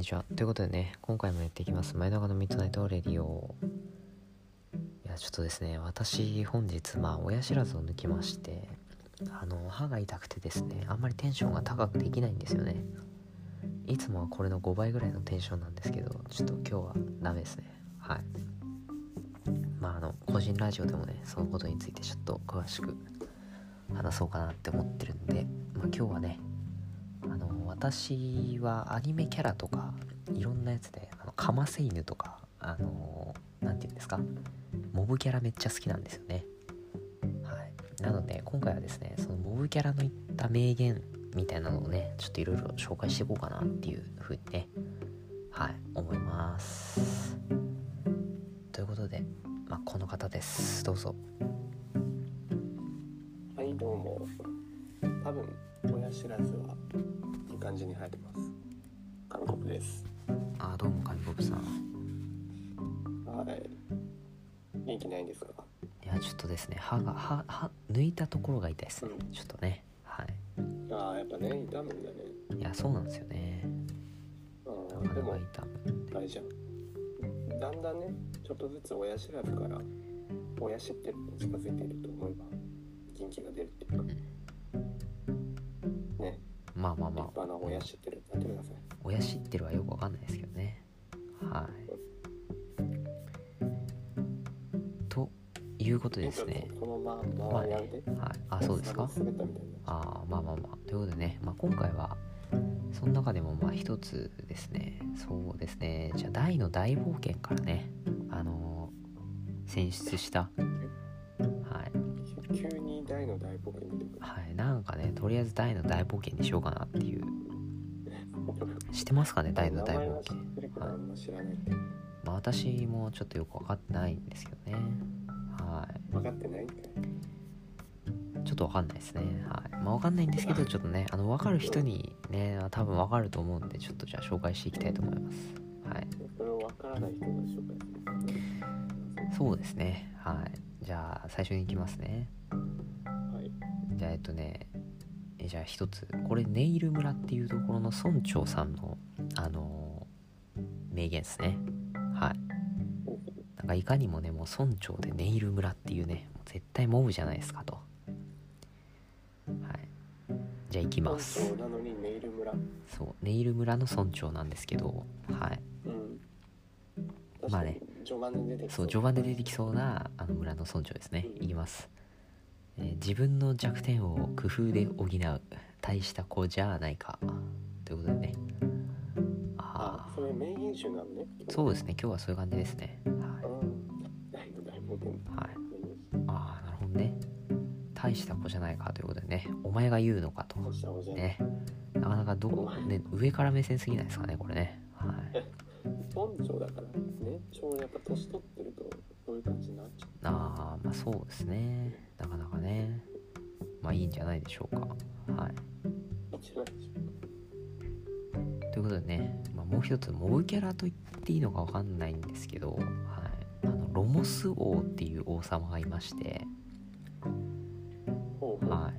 にちは。ということでね、今回もやっていきます。前長のミッドナイトレディオ。いや、ちょっとですね、私、本日、まあ、親知らずを抜きまして、あの、歯が痛くてですね、あんまりテンションが高くできないんですよね。いつもはこれの5倍ぐらいのテンションなんですけど、ちょっと今日はダメですね。はい。まあ、あの、個人ラジオでもね、そのことについてちょっと詳しく話そうかなって思ってるんで、まあ、今日はね、あの私はアニメキャラとかいろんなやつであのカマセイヌとかあの何て言うんですかモブキャラめっちゃ好きなんですよね。はい。なので今回はですねそのモブキャラの言った名言みたいなのをねちょっといろいろ紹介していこうかなっていうふうにねはい思います。ということで、まあ、この方です。どうぞ。はいどうも。多分親知らずは感じに生えてます。韓国です。あどうも神ボブさん。はい。元気ないんですか？いやちょっとですね歯が歯歯抜いたところが痛いですね。うん。ちょっとねはい。ああやっぱね痛むんだね。いやそうなんですよね。あでもか痛むあれじゃん。だんだんねちょっとずつ親知らずから親知ってるに近づいていると思えば元気が出るっていうか。ねまあまあまあ。立派な親知ってるってなってください親知ってるはよくわかんないですけどね。はい。ということでですね。このまままあねはい。あそうですか？あーまあまあまあ。ということでね、まあ、今回はその中でもまあ一つですね。そうですね。じゃあ大の大冒険からねあのー選出した。はい急に大の大冒険出てくる。はいなんかねとりあえず大の大冒険にしようかなっていう。知ってますかね 大の大冒険。ってるけどあんま知らない。まあ私もちょっとよく分かってないんですけどね。はい。分かってないちょっと分かんないですね。はい。まあ分かんないんですけどちょっとねあの分かる人にね多分分かると思うんでちょっとじゃあ紹介していきたいと思います。はい。それを分からない人が紹介する。そうですね。はい。じゃあ最初に行きますね。はいじゃあえっとねえじゃあ一つ。これネイル村っていうところの村長さんのあのー名言ですね。はい。なんかいかにもねもう村長でネイル村っていうねもう絶対モブじゃないですかと。はい。じゃあ行きます。そう。ネイル村の村長なんですけどはい。うん。まあね。序盤で出てきそう。序盤で出てきそうなあの村の村長ですね。いきます、えー自分の弱点を工夫で補う大した子じゃないか。ということでね。ああそれ名言集なのね。あそうですね。今日はそういう感じですね。はい、ああなるほどね。大した子じゃないかということでね。お前が言うのかと。ね。なかなかどこ、ね、上から目線すぎないですかねこれね。はい。村長だからね。ちょうどやっぱ年取ってるとそういう感じになっちゃああまあそうですね。なかなかね。まあいいんじゃないでしょうか。はい。ということでね、まあ、もう一つモブキャラと言っていいのかわかんないんですけど、はい、あのロモス王っていう王様がいまして、は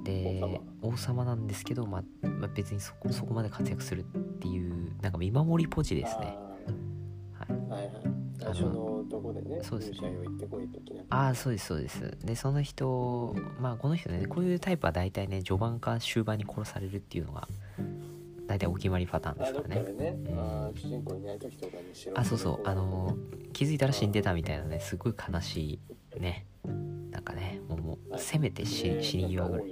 い、で王様。なんですけど、まあまあ、別にそこそこまで活躍するっていうなんか見守りポジですね。はい。はいはい。最初のそうですね。ああそうですそうです。でその人まあこの人ねこういうタイプは大体ね序盤か終盤に殺されるっていうのが大体お決まりパターンですからでね、うん。あー主人公いない時とかにしろあそうそう。あの気づいたら死んでたみたいなねすごい悲しいね。なんかねもうもうせめて死死に際ぐらい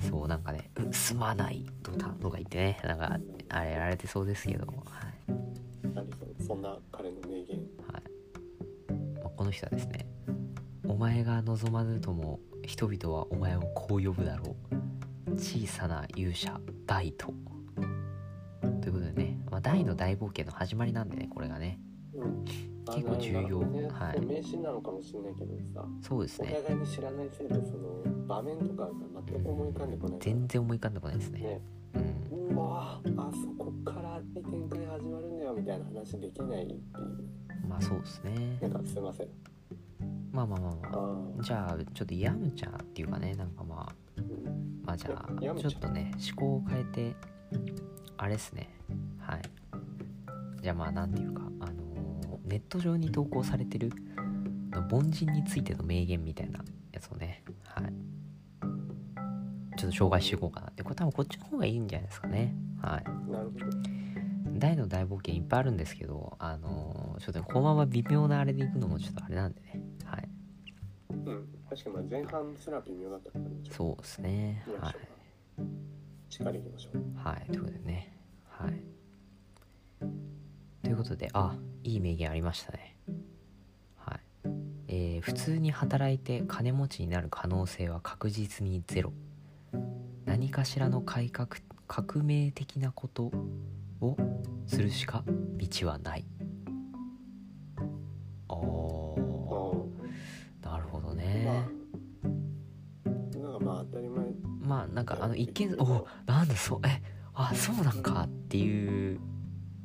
そうなんかね「うすまない」とか言ってねなんかあれやられてそうですけどはい、そんな彼の人はですね「お前が望まぬとも人々はお前をこう呼ぶだろう小さな勇者大と」ということでね、まあ、大の大冒険の始まりなんでねこれがね。うん。結構重要。ねはい。名シーンなのかもしれないけどさおそうですね。互いに知らないせいでその場面とかが全く思い浮かんでこない。から全然思い浮かんでこないですね。ね。うん。うわあそこから展開始まるんだよみたいな話できないっていうまあそうですね。なんかすいません。まあまあまあまあ。あじゃあちょっとヤムチャっていうかねなんかまあまあじゃあちょっとね思考を変えてあれですね。はい。じゃあまあなんていうかあのーネット上に投稿されてる凡人についての名言みたいなやつをねはい。ちょっと紹介していこうかなって。これ多分こっちの方がいいんじゃないですかね。はい。なるほど。大の大冒険いっぱいあるんですけどあのーちょっとねこのまま微妙なあれでいくのもちょっとあれなんでねはいうん確かにまあ前半すら微妙だったからねそうですねはいしっかりいきましょうはい、ということでね。はい。ということで、あ、いい名言ありましたね。はい。えー普通に働いて金持ちになる可能性は確実にゼロ。何かしらの改革、革命的なことをするしか道はない。なんかあの一見おなんだそうえあそうなんかっていう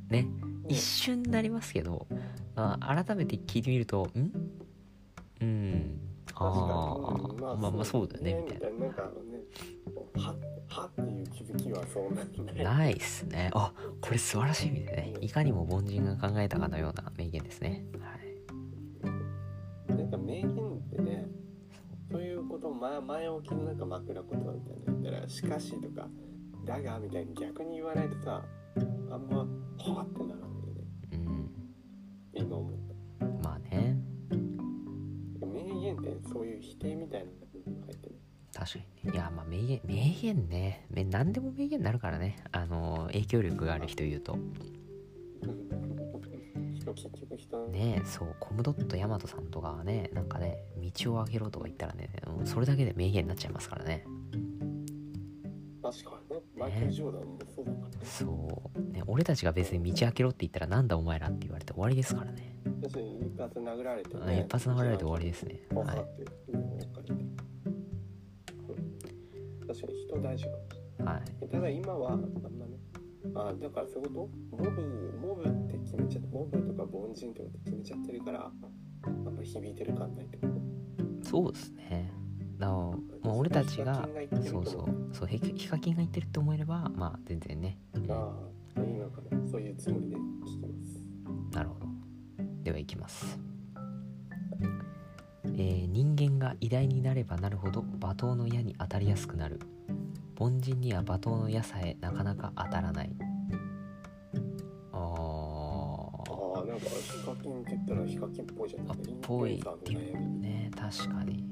ね一瞬になりますけど、まあ、改めて聞いてみるとん？うん。あ確かにーうんまあまあそうだよねみたいな。なんかあのねははっていう気づきはそうなんだなないっすね。あこれ素晴らしい意味でね。いかにも凡人が考えたかのような名言ですね前前置きのなんか枕言葉みたいなの言ったら「しかし」とか「だが」みたいに逆に言わないとさあんまはってならないよね。うん。今思ったまあね。名言ってそういう否定みたいなのが入ってる。確かに。ねいやまあ名言名言ね。め何でも名言になるからね。あの影響力がある人言うと人結局人の。ねそうコムドットヤマトさんとかはねなんかね道を開けろとか言ったらねそれだけで名言になっちゃいますからね。確かにね。マイケル・ジョーダンもそうだからね。そう、ね、俺たちが別に道開けろって言ったらなんだお前らって言われて終わりですからね。要するに一発殴られて、うんね、一発殴られて終わりですね。はい。確かに人大事かもしれはい。ない。ただ今はあんまね。あだからそういうこと？モブモブって決めちゃってモブとか凡人とかって決めちゃってるからあんま響いてる感ないってこと？そうですね。だからもう俺たちがそうそう。そうヒヒカキンが言ってるって思えればまあ全然ね、うんああいいのかな。そういうつもりで聞きます。なるほど。ではいきます、えー人間が偉大になればなるほど罵倒の矢に当たりやすくなる。凡人には罵倒の矢さえなかなか当たらないなんかヒカキンって言ったらヒカキンっぽいじゃんあっぽい。インフルエンサーの悩み。ね確かに。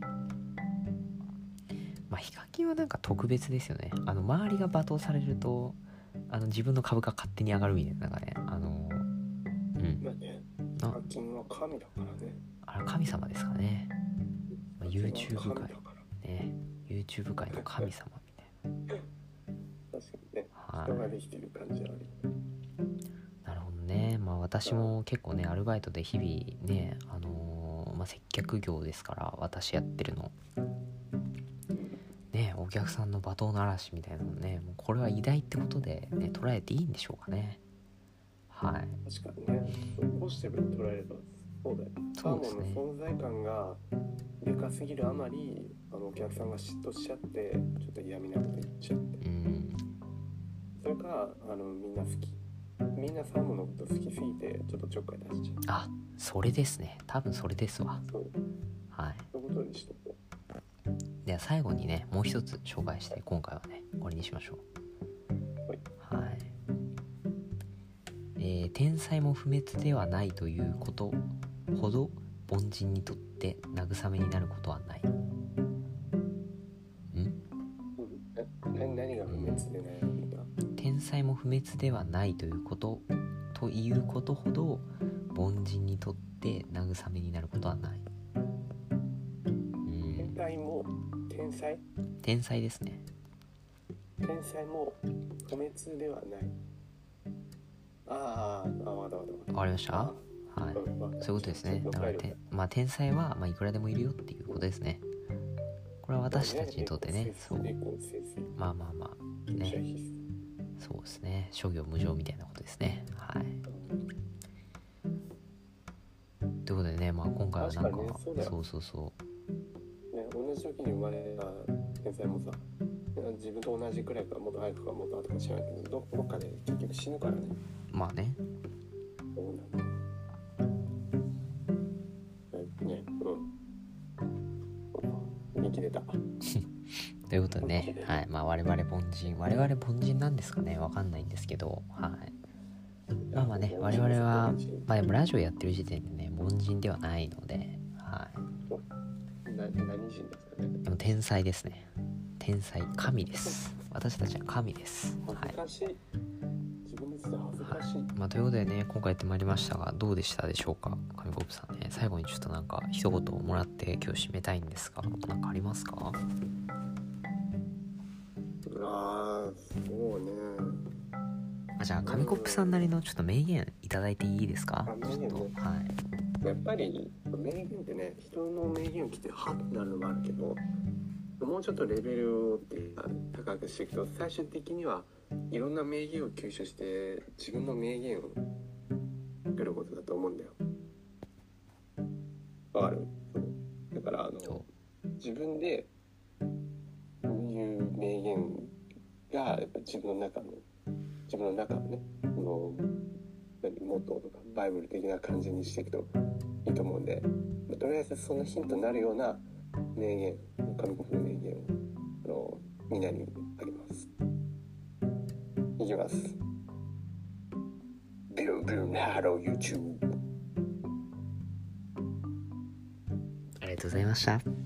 まあヒカキンはなんか特別ですよね。あの周りが罵倒されるとあの自分の株価勝手に上がるみたいな。なんかねあのうん。まあねヒあカキンは神だからね。あれ神様ですかね、まあ、YouTube 界。ね。YouTube 界の神様みたい 確かにね。な人がはいできてる感じはあるまあ私も結構ねアルバイトで日々ねあのーまあ、接客業ですから私やってるの。ねお客さんの罵倒の嵐みたいなのねもうこれは偉大ってことで、ね、捉えていいんでしょうかね。はい。確かにね。ポジティブに捉えればそうだよ。そうですね。の存在感がでかすぎるあまりあのお客さんが嫉妬しちゃってちょっと嫌味なこと言っちゃって。うん。それかあのみんな好きみんなサーモンのこと好きすぎてちょっとちょっかい出しちゃう。あそれですね。多分それですわ。そう。はい。そういうことにしとこでは最後にねもう一つ紹介して今回はね終わりにしましょう。はい。えー天才も不滅ではないということほど凡人にとって慰めになることはない。んう、うん、えな何が不滅でないんだ天才も不滅ではないということということほど凡人にとって慰めになることはない。うん。天才も天才？天才ですね。天才も不滅ではない。あーあわかったわかりました？あはい。そういうことですね。だからて、まあ、天才は、まあ、いくらでもいるよっていうことですね。これは私たちにとってね。そうまあまあまあねそうですね。諸行無常みたいなことですね。はい。ということでねまあ今回はなんか確かにねそうだよ。そうそうそね、同じ時に生まれた天才もさ自分と同じくらいかもっと早くかもっと後か知らないけどどどっかで結局死ぬからね。まあねいうことでね、はい。まあ、我々凡人我々凡人なんですかね。わかんないんですけど、はい、まあまあね我々は、まあ、でもラジオやってる時点でね凡人ではないので、はい、な何人ですかね？でも天才ですね。天才神です。私たちは神です、はい。恥ずかしい、まあ、ということでね今回やってまいりましたがどうでしたでしょうか？神コップさんね。最後にちょっとなんか一言もらって今日締めたいんですが何かありますか？ああそうね。あじゃあ神コップさんなりのちょっと名言いただいていいですか？あ名言ね。ちょっとはい。やっぱり名言ってね人の名言を聞いてハッとなるのもあるけどもうちょっとレベルを高くしていくと最終的にはいろんな名言を吸収して自分の名言を作ることだと思うんだよ。わかる？だからあのそ自分で言う名言がやっぱ自分の中の自分の中のねこの何モットーとかバイブル的な感じにしていくといいと思うんで、まあとりあえずそのヒントになるような名言神国の名言をあのみんなにあげます。いきます。ビルンビルンハロー YouTube ありがとうございました。